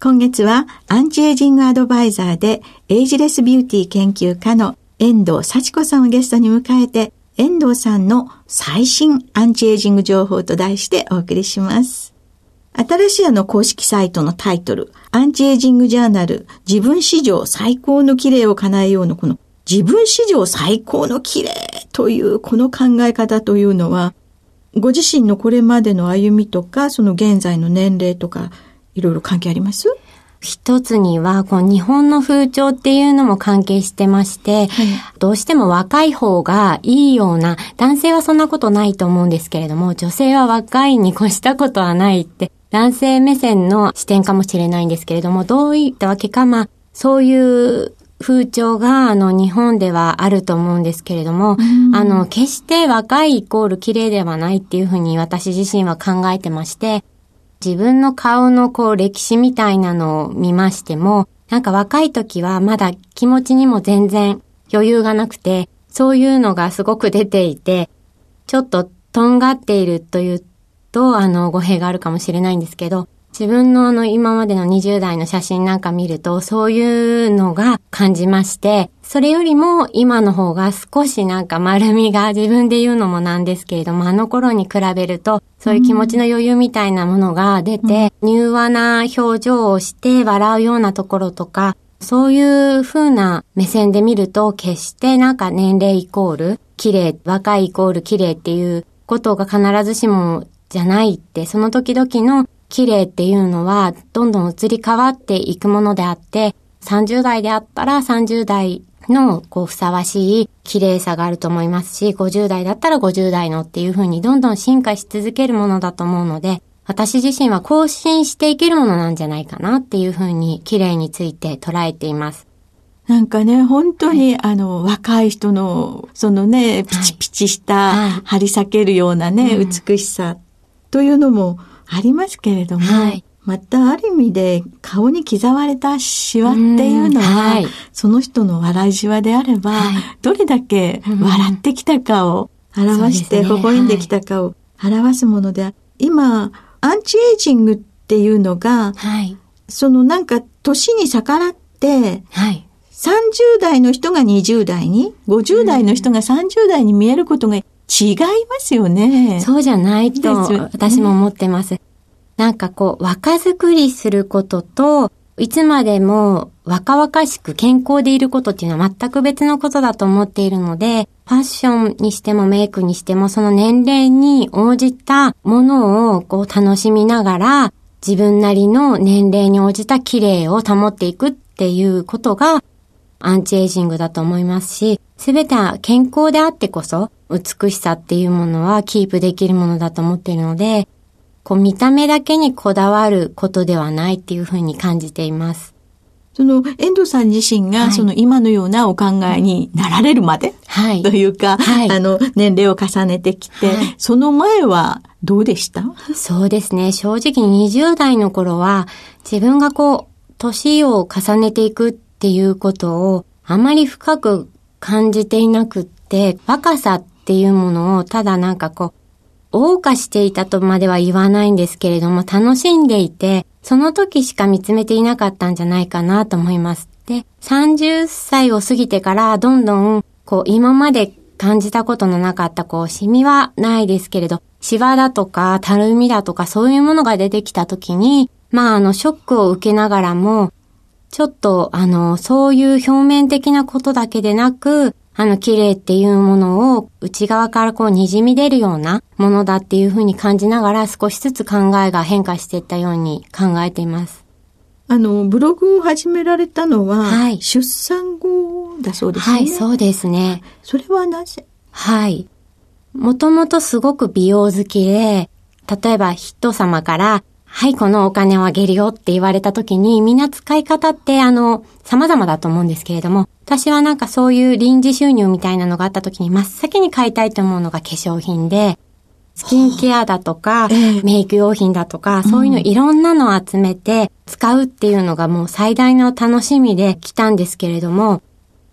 今月はアンチエイジングアドバイザーでエイジレスビューティー研究家の遠藤幸子さんをゲストに迎えて遠藤さんの最新アンチエイジング情報と題してお送りします。新しいあの公式サイトのタイトル、アンチエイジングジャーナル、自分史上最高の綺麗を叶えようのこの自分史上最高の綺麗というこの考え方というのは、ご自身のこれまでの歩みとか、その現在の年齢とか、いろいろ関係あります？一つには、この日本の風潮っていうのも関係してまして、はい、どうしても若い方がいいような、男性はそんなことないと思うんですけれども、女性は若いに越したことはないって、男性目線の視点かもしれないんですけれども、どういったわけか、まあ、そういう風潮が、あの、日本ではあると思うんですけれども、あの、決して若いイコール綺麗ではないっていうふうに私自身は考えてまして、自分の顔のこう歴史みたいなのを見ましても、なんか若い時はまだ気持ちにも全然余裕がなくて、そういうのがすごく出ていて、ちょっととんがっているというと、あの、語弊があるかもしれないんですけど、自分のあの今までの20代の写真なんか見るとそういうのが感じまして、それよりも今の方が少しなんか丸みが自分で言うのもなんですけれども、あの頃に比べるとそういう気持ちの余裕みたいなものが出て、柔和な表情をして笑うようなところとか、そういう風な目線で見ると決してなんか年齢イコール綺麗、若いイコール綺麗っていうことが必ずしもじゃないって、その時々の綺麗っていうのはどんどん移り変わっていくものであって、30代であったら30代のこうふさわしい綺麗さがあると思いますし、50代だったら50代のっていうふうにどんどん進化し続けるものだと思うので、私自身は更新していけるものなんじゃないかなっていうふうに綺麗について捉えています。なんかね、本当に、はい、あの、若い人の、そのね、ピチピチした、はい、張り裂けるようなね、うん、美しさというのも、ありますけれども、はい、またある意味で顔に刻まれたシワっていうのは、はい、その人の笑いシワであれば、はい、どれだけ笑ってきたかを表して、微笑んできたかを表すもので、今、アンチエイジングっていうのが、そのなんか年に逆らって、30代の人が20代に、50代の人が30代に見えることが違いますよね。そうじゃないと私も思ってます。なんかこう、若作りすることと、いつまでも若々しく健康でいることっていうのは全く別のことだと思っているので、ファッションにしてもメイクにしてもその年齢に応じたものをこう楽しみながら自分なりの年齢に応じた綺麗を保っていくっていうことがアンチエイジングだと思いますし、すべては健康であってこそ美しさっていうものはキープできるものだと思っているので、こう見た目だけにこだわることではないっていうふうに感じています。その、遠藤さん自身が、その今のようなお考えになられるまで、はい、というか、はい、あの、年齢を重ねてきて、はい、その前はどうでした？そうですね。正直20代の頃は、自分がこう、年を重ねていくっっていうことをあまり深く感じていなくって、若さっていうものをただなんかこう、謳歌していたとまでは言わないんですけれども、楽しんでいて、その時しか見つめていなかったんじゃないかなと思います。で、30歳を過ぎてからどんどん、こう、今まで感じたことのなかった、こう、シミはないですけれど、シワだとか、たるみだとか、そういうものが出てきた時に、まあ、あの、ショックを受けながらも、ちょっと、あの、そういう表面的なことだけでなく、あの、綺麗っていうものを内側からこう滲み出るようなものだっていうふうに感じながら少しずつ考えが変化していったように考えています。あの、ブログを始められたのは、はい、出産後だそうですね。はい、そうですね。それはなぜ？はい。もともとすごく美容好きで、例えば人様から、はい、このお金をあげるよって言われた時に、みんな使い方ってあの、様々だと思うんですけれども、私はなんかそういう臨時収入みたいなのがあった時に真っ先に買いたいと思うのが化粧品で、スキンケアだとか、メイク用品だとか、そういうのいろんなのを集めて使うっていうのがもう最大の楽しみで来たんですけれども、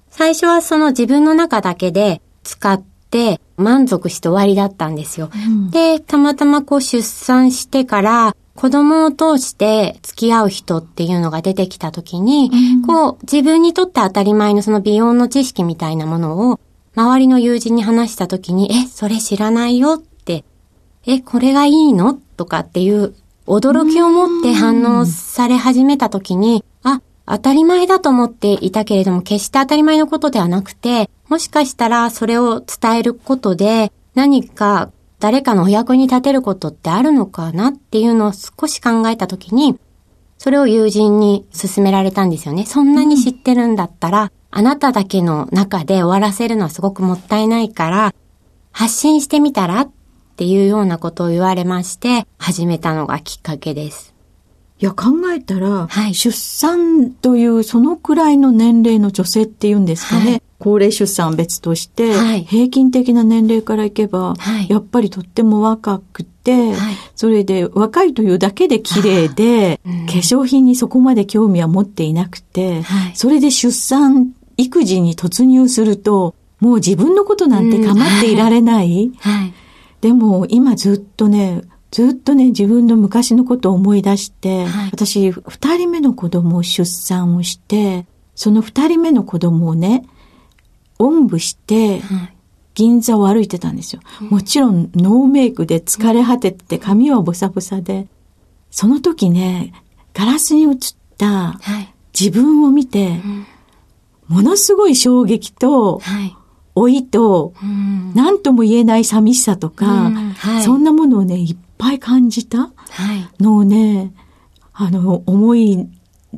最初はその自分の中だけで使って満足して終わりだったんですよ。うん、で、たまたまこう出産してから子供を通して付き合う人っていうのが出てきた時に、うん、こう自分にとって当たり前のその美容の知識みたいなものを周りの友人に話した時に、え、それ知らないよえ、これがいいの？とかっていう驚きを持って反応され始めた時に、あ、当たり前だと思っていたけれども、決して当たり前のことではなくて、もしかしたらそれを伝えることで、何か誰かのお役に立てることってあるのかなっていうのを少し考えた時に、それを友人に勧められたんですよね。そんなに知ってるんだったら、あなただけの中で終わらせるのはすごくもったいないから、発信してみたらっっていうようなことを言われまして、始めたのがきっかけです。いや、考えたら、はい、出産というそのくらいの年齢の女性っていうんですかね。はい、高齢出産別として、はい、平均的な年齢からいけば、やっぱりとっても若くて、それで若いというだけで綺麗で、うん、化粧品にそこまで興味は持っていなくて、それで出産、育児に突入すると、もう自分のことなんて構っていられない。はい。でも今ずっとね、ずっとね、自分の昔のことを思い出して、はい、私、二人目の子供を出産をして、その二人目の子供をね、おんぶして、銀座を歩いてたんですよ。もちろんノーメイクで疲れ果てて髪はボサボサで、その時ね、ガラスに映った自分を見て、ものすごい衝撃と、はい。老いと、何とも言えない寂しさとか、はい、そんなものをね、いっぱい感じたのをね、あの、思い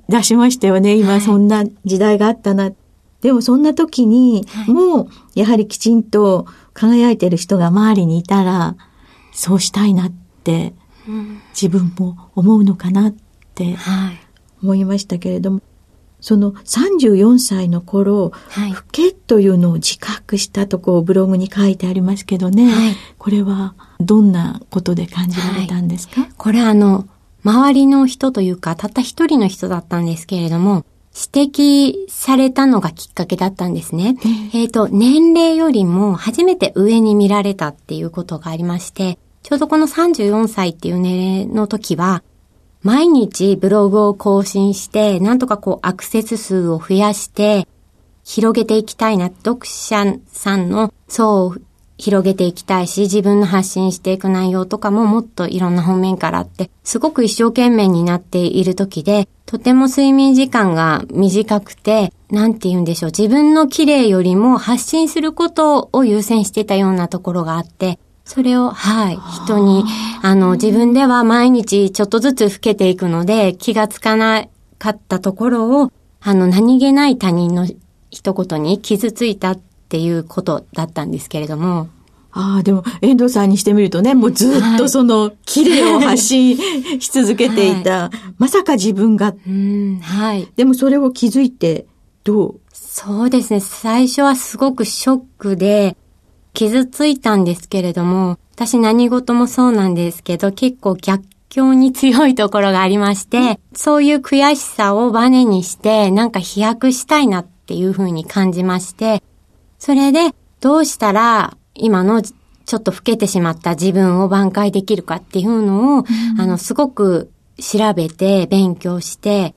出しましたよね。今そんな時代があったな。でもそんな時に、もう、やはりきちんと輝いてる人が周りにいたら、そうしたいなって、自分も思うのかなって思いましたけれども、その34歳の頃、はい、老けというのを自覚したとこうブログに書いてありますけどね、はい、これはどんなことで感じられたんですか、はい、これあの、周りの人というか、たった一人の人だったんですけれども、指摘されたのがきっかけだったんですね。えっ、ー、と、年齢よりも初めて上に見られたっていうことがありまして、ちょうどこの34歳っていう年齢の時は、毎日ブログを更新して、なんとかこうアクセス数を増やして、広げていきたいな。読者さんの層を広げていきたいし、自分の発信していく内容とかももっといろんな方面からあって、すごく一生懸命になっている時で、とても睡眠時間が短くて、なんて言うんでしょう。自分の綺麗よりも発信することを優先してたようなところがあって、それを、はい、人に、あの、自分では毎日ちょっとずつ老けていくので、気がつかなかったところを、あの、何気ない他人の一言に傷ついたっていうことだったんですけれども。ああ、でも、遠藤さんにしてみるとね、もうずっとその、綺麗を発信し続けていた、はい、まさか自分が。うん、はい。でもそれを気づいて、どう？そうですね。最初はすごくショックで、傷ついたんですけれども、私何事もそうなんですけど、結構逆境に強いところがありまして、そういう悔しさをバネにして、なんか飛躍したいなっっていうふうに感じまして、それでどうしたら今のちょっと老けてしまった自分を挽回できるかっていうのを、うん、あの、すごく調べて勉強して、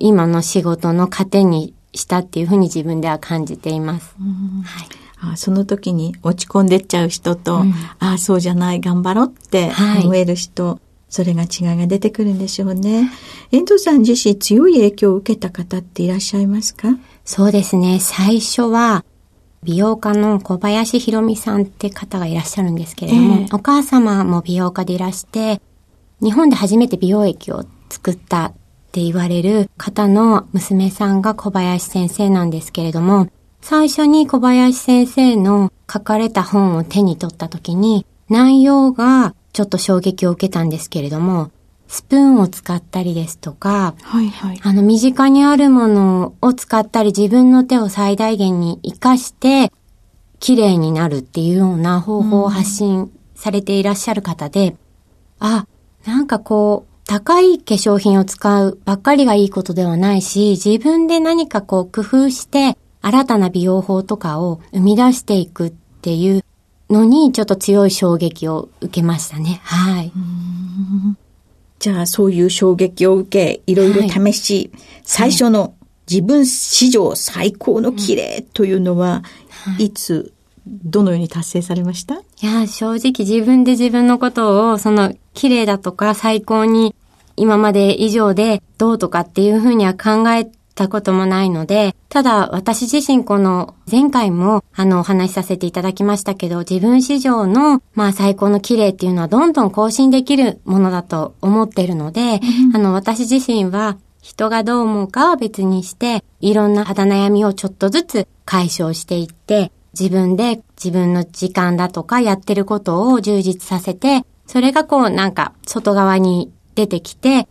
今の仕事の糧にしたっていうふうに自分では感じています。はいあその時に落ち込んでっちゃう人と、うん、ああ、そうじゃない、頑張ろうって思える人、はい、それが違いが出てくるんでしょうね。遠藤さん自身強い影響を受けた方っていらっしゃいますか？そうですね。最初は、美容家の小林博美さんって方がいらっしゃるんですけれども、えー、お母様も美容家でいらして、日本で初めて美容液を作ったって言われる方の娘さんが小林先生なんですけれども、最初に小林先生の書かれた本を手に取った時に、内容がちょっと衝撃を受けたんですけれども、スプーンを使ったりですとか、はいはい、あの、身近にあるものを使ったり自分の手を最大限に活かして、綺麗になるっていうような方法を発信されていらっしゃる方で、うん、あ、なんかこう、高い化粧品を使うばっかりがいいことではないし、自分で何かこう工夫して、新たな美容法とかを生み出していくっていうのに、ちょっと強い衝撃を受けましたね。はい。じゃあ、そういう衝撃を受け、いろいろ試し、はい、最初の自分史上最高の綺麗というのは、はい、いつ、どのように達成されました？いや、正直自分で自分のことを、その、綺麗だとか最高に今まで以上でどうとかっていうふうには考えたこともないので、ただ私自身この前回もあのお話しさせていただきましたけど、自分史上のまあ最高の綺麗っていうのはどんどん更新できるものだと思ってるので、あの私自身は人がどう思うかは別にして、いろんな肌悩みをちょっとずつ解消していって、自分で自分の時間だとかやってることを充実させて、それがこうなんか外側に出てきて、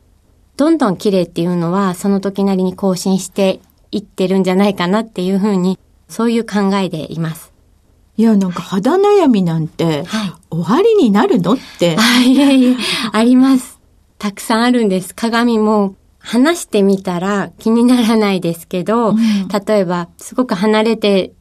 どんどん綺麗っていうのはその時なりに更新していってるんじゃないかなっていうふうに、そういう考えでいます。いや、なんか肌悩みなんて、終わりになるのって。はい、いえいえ、あります。たくさんあるんです。鏡も話してみたら気にならないですけど、うん、例えば、すごく離れて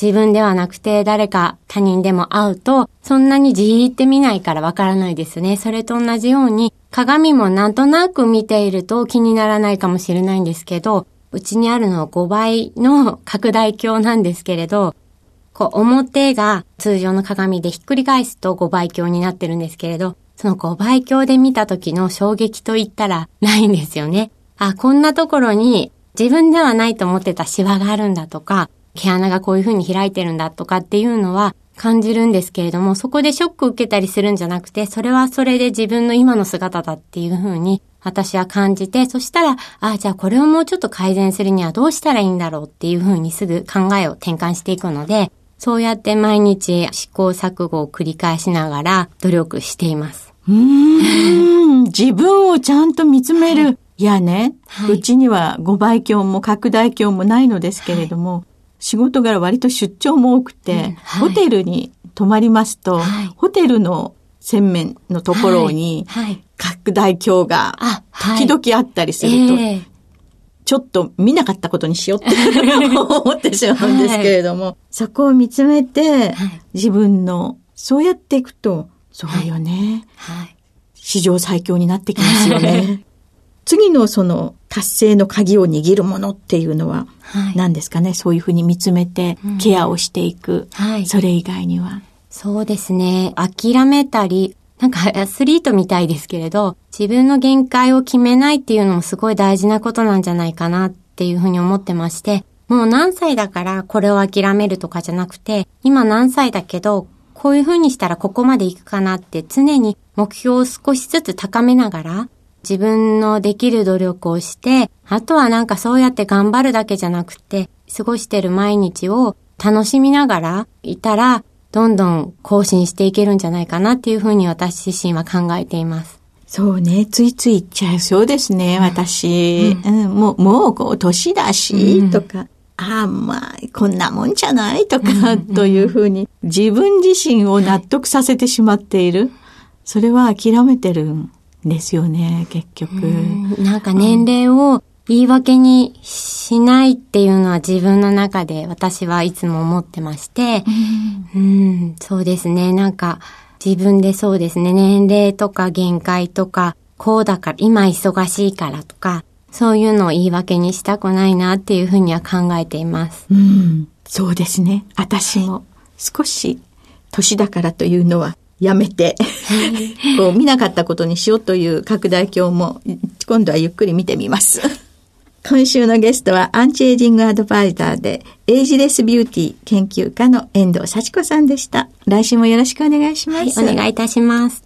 自分ではなくて誰か他人でも会うと、そんなにじーって見ないからわからないですね。それと同じように、鏡もなんとなく見ていると気にならないかもしれないんですけど、うちにあるのは5倍の拡大鏡なんですけれど、こう表が通常の鏡でひっくり返すと5倍鏡になってるんですけれど、その5倍鏡で見た時の衝撃と言ったらないんですよね。あ、こんなところに自分ではないと思ってたシワがあるんだとか、毛穴がこういう風に開いてるんだとかっていうのは感じるんですけれども、そこでショック受けたりするんじゃなくて、それはそれで自分の今の姿だっていう風に私は感じて、そしたら、ああ、じゃあこれをもうちょっと改善するにはどうしたらいいんだろうっていう風にすぐ考えを転換していくので、そうやって毎日試行錯誤を繰り返しながら努力しています。うん。自分をちゃんと見つめる。はい、いやね、はい、うちには5倍鏡も拡大鏡もないのですけれども、はい仕事柄割と出張も多くて、うんはい、ホテルに泊まりますと、はい、ホテルの洗面のところに、拡大鏡が時々あったりすると、えー、ちょっと見なかったことにしようって 思ってしまうんですけれども、そこを見つめて、自分の、そうやっていくと、そうよね。史上最強になってきますよね。次のその達成の鍵を握るものっていうのは何ですかね、はい、そういうふうに見つめてケアをしていく、うんはい、それ以外には。そうですね。諦めたり、なんか アスリートみたいですけれど、自分の限界を決めないっていうのもすごい大事なことなんじゃないかなっていうふうに思ってまして、もう何歳だからこれを諦めるとかじゃなくて、今何歳だけど、こういうふうにしたらここまで行くかなって常に目標を少しずつ高めながら自分のできる努力をして、あとはなんかそうやって頑張るだけじゃなくて、過ごしてる毎日を楽しみながらいたら、どんどん更新していけるんじゃないかなっていうふうに私自身は考えています。そうね、ついつい言っちゃいそうですね、私。うん、うん、もう、もう、こう、年だし、うん、とか。ああ、まあ、こんなもんじゃないとか、というふうに、自分自身を納得させてしまっている。それは諦めてるですよね、結局。なんか年齢を言い訳にしないっていうのは自分の中で私はいつも思ってまして、うん、うんそうですね。なんか自分でそうですね、年齢とか限界とか、こうだから、今忙しいからとか、そういうのを言い訳にしたくないなっていうふうには考えています。うん、そうですね。私も少し年だからというのはやめて、こう見なかったことにしようという拡大鏡も今度はゆっくり見てみます。今週のゲストはアンチエイジングアドバイザーでエイジレスビューティー研究家の遠藤幸子さんでした。来週もよろしくお願いします。はい、お願いいたします。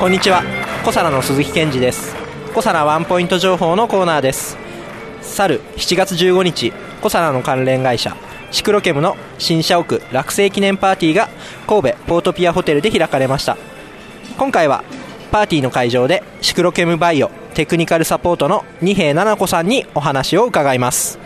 こんにちは。小皿の鈴木健二です。小皿ワンポイント情報のコーナーです。去る7月15日、小皿の関連会社、シクロケムの新社屋落成記念パーティーが神戸ポートピアホテルで開かれました。今回はパーティーの会場でシクロケムバイオテクニカルサポートの二平奈々子さんにお話を伺います。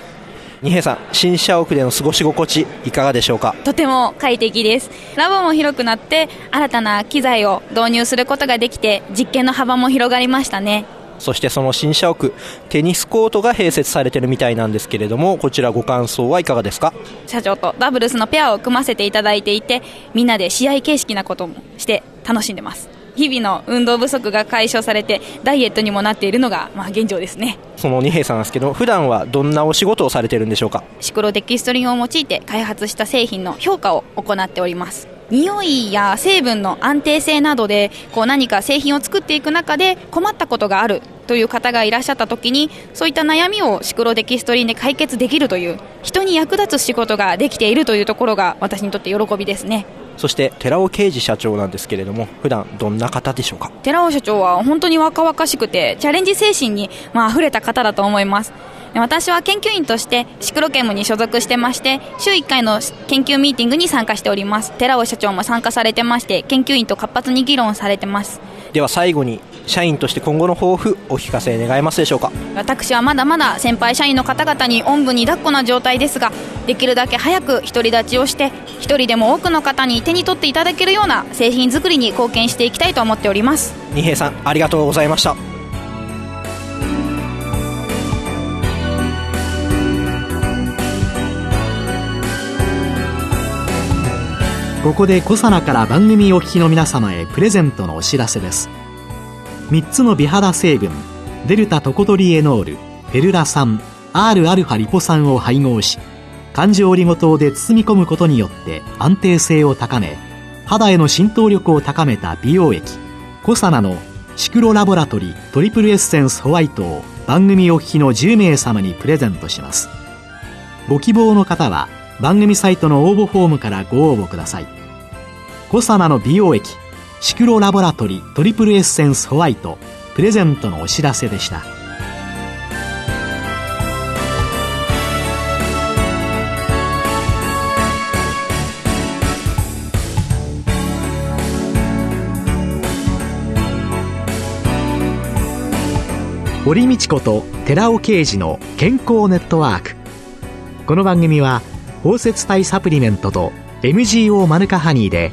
二平さん新社屋での過ごし心地いかがでしょうか？とても快適です。ラボも広くなって新たな機材を導入することができて実験の幅も広がりましたね。そしてその新社屋テニスコートが併設されてるみたいなんですけれどもこちらご感想はいかがですか？社長とダブルスのペアを組ませていただいていてみんなで試合形式なこともして楽しんでます。日々の運動不足が解消されてダイエットにもなっているのが、まあ、現状ですね。その二平さんですけど普段はどんなお仕事をされてるんでしょうか？シクロデキストリンを用いて開発した製品の評価を行っております。匂いや成分の安定性などでこう何か製品を作っていく中で困ったことがあるという方がいらっしゃった時にそういった悩みをシクロデキストリンで解決できるという人に役立つ仕事ができているというところが私にとって喜びですねそして寺尾啓二社長なんですけれども普段どんな方でしょうか？寺尾社長は本当に若々しくてチャレンジ精神に、まあ溢れた方だと思います。私は研究員としてシクロケムに所属してまして週1回の研究ミーティングに参加しております。寺尾社長も参加されてまして研究員と活発に議論されてます。では最後に社員として今後の抱負お聞かせ願えますでしょうか？私はまだまだ先輩社員の方々におんぶに抱っこな状態ですができるだけ早く独り立ちをして一人でも多くの方に手に取っていただけるような製品作りに貢献していきたいと思っております。二平さんありがとうございました。ここでコサナから番組お聞きの皆様へプレゼントのお知らせです3つの美肌成分デルタトコトリエノールフェルラ酸 Rα リポ酸を配合し環状オリゴ糖で包み込むことによって安定性を高め肌への浸透力を高めた美容液コサナのシクロラボラトリトリプルエッセンスホワイトを番組お聞きの10名様にプレゼントします。ご希望の方は番組サイトの応募フォームからご応募ください。コサナの美容液シクロラボラトリトリプルエッセンスホワイトプレゼントのお知らせでした。堀道子と寺尾啓二の健康ネットワーク。この番組は包摂体サプリメントと MGO マヌカハニーで